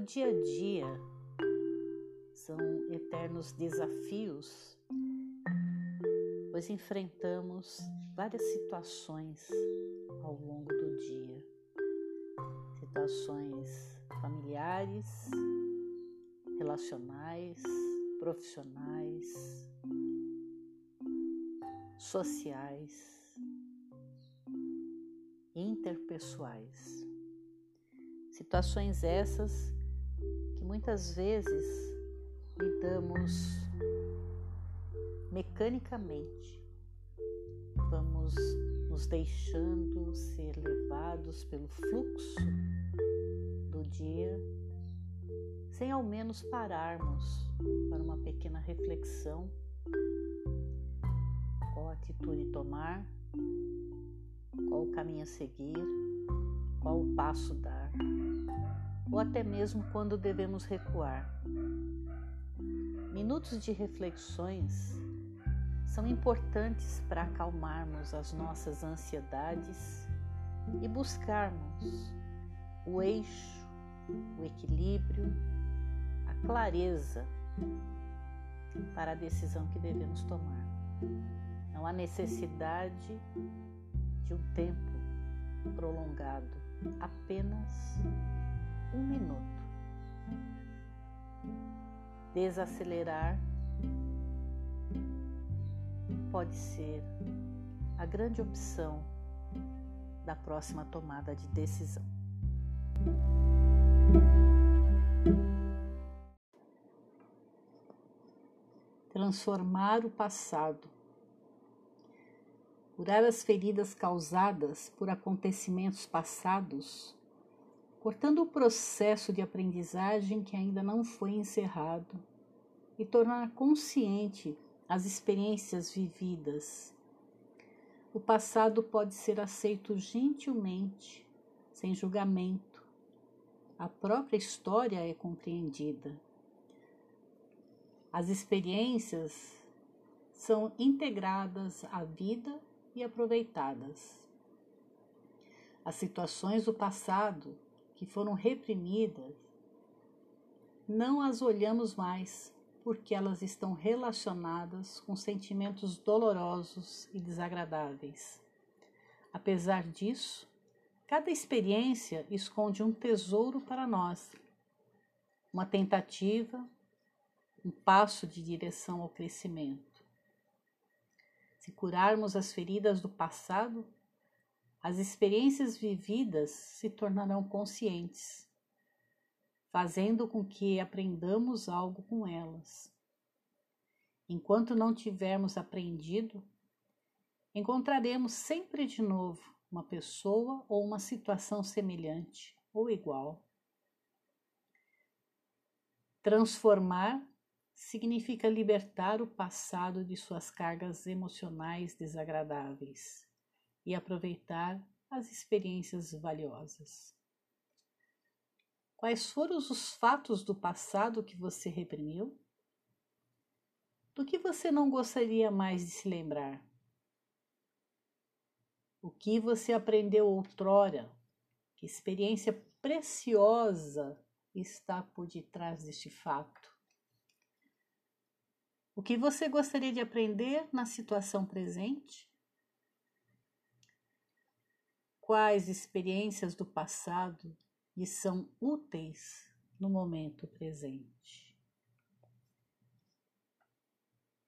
dia a dia são eternos desafios, pois enfrentamos várias situações ao longo do dia. Situações familiares, relacionais, profissionais, sociais, interpessoais. Situações essas muitas vezes lidamos mecanicamente. Vamos nos deixando ser levados pelo fluxo do dia, sem ao menos pararmos para uma pequena reflexão. Qual atitude tomar, qual o caminho a seguir, qual o passo dar, ou até mesmo quando devemos recuar. Minutos de reflexões são importantes para acalmarmos as nossas ansiedades e buscarmos o eixo, o equilíbrio, a clareza para a decisão que devemos tomar. Não há necessidade de um tempo prolongado, apenas um minuto. Desacelerar pode ser a grande opção da próxima tomada de decisão. Transformar o passado curar as feridas causadas por acontecimentos passados, cortando o processo de aprendizagem que ainda não foi encerrado e tornar consciente as experiências vividas. O passado pode ser aceito gentilmente, sem julgamento. A própria história é compreendida. As experiências são integradas à vida e aproveitadas. As situações do passado que foram reprimidas, não as olhamos mais porque elas estão relacionadas com sentimentos dolorosos e desagradáveis. Apesar disso, cada experiência esconde um tesouro para nós, uma tentativa, um passo de direção ao crescimento. Se curarmos as feridas do passado, as experiências vividas se tornarão conscientes, fazendo com que aprendamos algo com elas. Enquanto não tivermos aprendido, encontraremos sempre de novo uma pessoa ou uma situação semelhante ou igual. Transformar significa libertar o passado de suas cargas emocionais desagradáveis e aproveitar as experiências valiosas. Quais foram os fatos do passado que você reprimiu? Do que você não gostaria mais de se lembrar? O que você aprendeu outrora? Que experiência preciosa está por detrás deste fato? O que você gostaria de aprender na situação presente? Quais experiências do passado lhe são úteis no momento presente?